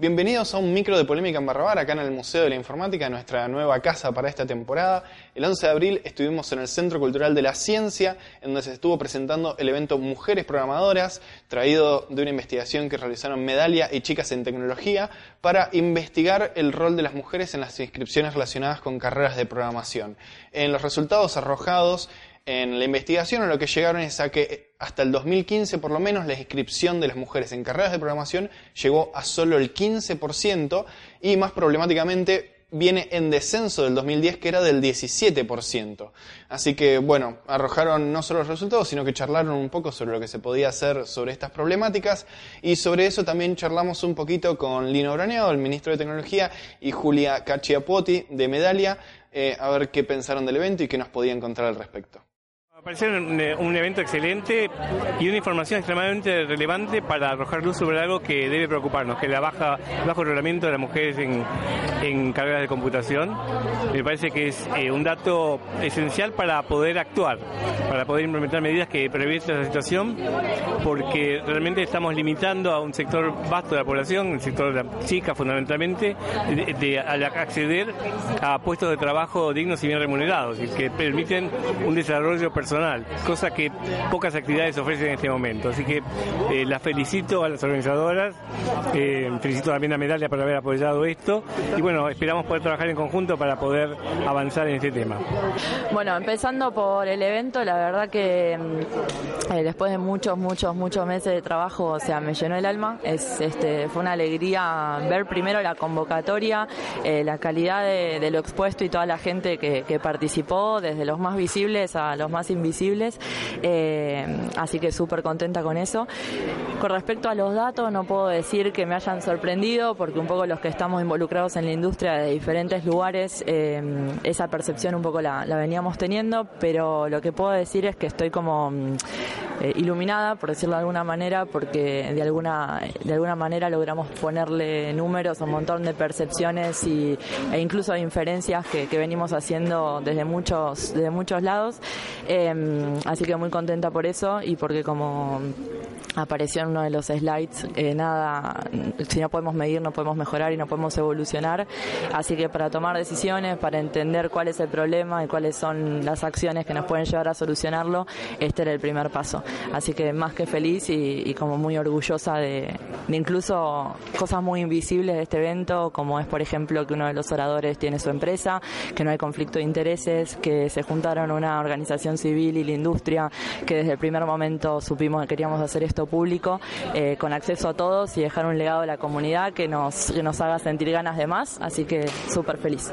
Bienvenidos a un micro de polémica en Barrabar, acá en el Museo de la Informática, nuestra nueva casa para esta temporada. El 11 de abril estuvimos en el Centro Cultural de la Ciencia, en donde se estuvo presentando el evento Mujeres Programadoras, traído de una investigación que realizaron Medalia y Chicas en Tecnología, para investigar el rol de las mujeres en las inscripciones relacionadas con carreras de programación. En los resultados arrojados en la investigación a lo que llegaron es a que hasta el 2015 por lo menos la inscripción de las mujeres en carreras de programación llegó a solo el 15% y más problemáticamente viene en descenso del 2010 que era del 17%. Así que bueno, arrojaron no solo los resultados, sino que charlaron un poco sobre lo que se podía hacer sobre estas problemáticas y sobre eso también charlamos un poquito con Lino Braneado, el ministro de Tecnología, y Julia Cacciapuoti de Medalia, eh, a ver qué pensaron del evento y qué nos podía encontrar al respecto. Me pareció un, un, evento excelente y una información extremadamente relevante para arrojar luz sobre algo que debe preocuparnos, que es la baja, bajo reglamento de las mujeres en, en carreras de computación. Me parece que es eh, un dato esencial para poder actuar, para poder implementar medidas que previerten la situación, porque realmente estamos limitando a un sector vasto de la población, el sector de la chica fundamentalmente, de, al acceder a puestos de trabajo dignos y bien remunerados y que permiten un desarrollo personal cosa que pocas actividades ofrecen en este momento. Así que eh, las felicito a las organizadoras, eh, felicito también a Medalia por haber apoyado esto y bueno, esperamos poder trabajar en conjunto para poder avanzar en este tema. Bueno, empezando por el evento, la verdad que eh, después de muchos, muchos, muchos meses de trabajo, o sea, me llenó el alma. Es, este, fue una alegría ver primero la convocatoria, eh, la calidad de, lo expuesto y toda la gente que, que participó, desde los más visibles a los más invisibles, eh, así que súper contenta con eso. Con respecto a los datos, no puedo decir que me hayan sorprendido, porque un poco los que estamos involucrados en la industria de diferentes lugares, eh, esa percepción un poco la, la, veníamos teniendo, pero lo que puedo decir es que estoy como eh, iluminada, por decirlo de alguna manera, porque de alguna, de alguna manera logramos ponerle números a un montón de percepciones y, e incluso inferencias que, que venimos haciendo desde muchos, desde muchos lados. Eh, así que muy contenta por eso y porque como apareció en uno de los slides, eh, nada, si no podemos medir, no podemos mejorar y no podemos evolucionar. Así que para tomar decisiones, para entender cuál es el problema y cuáles son las acciones que nos pueden llevar a solucionarlo, este era el primer paso. Así que más que feliz y, como muy orgullosa de, de, incluso cosas muy invisibles de este evento, como es por ejemplo que uno de los oradores tiene su empresa, que no hay conflicto de intereses, que se juntaron una organización civil y la industria, que desde el primer momento supimos que queríamos hacer esto público, eh, con acceso a todos y dejar un legado a la comunidad que nos, que nos haga sentir ganas de más, así que súper feliz.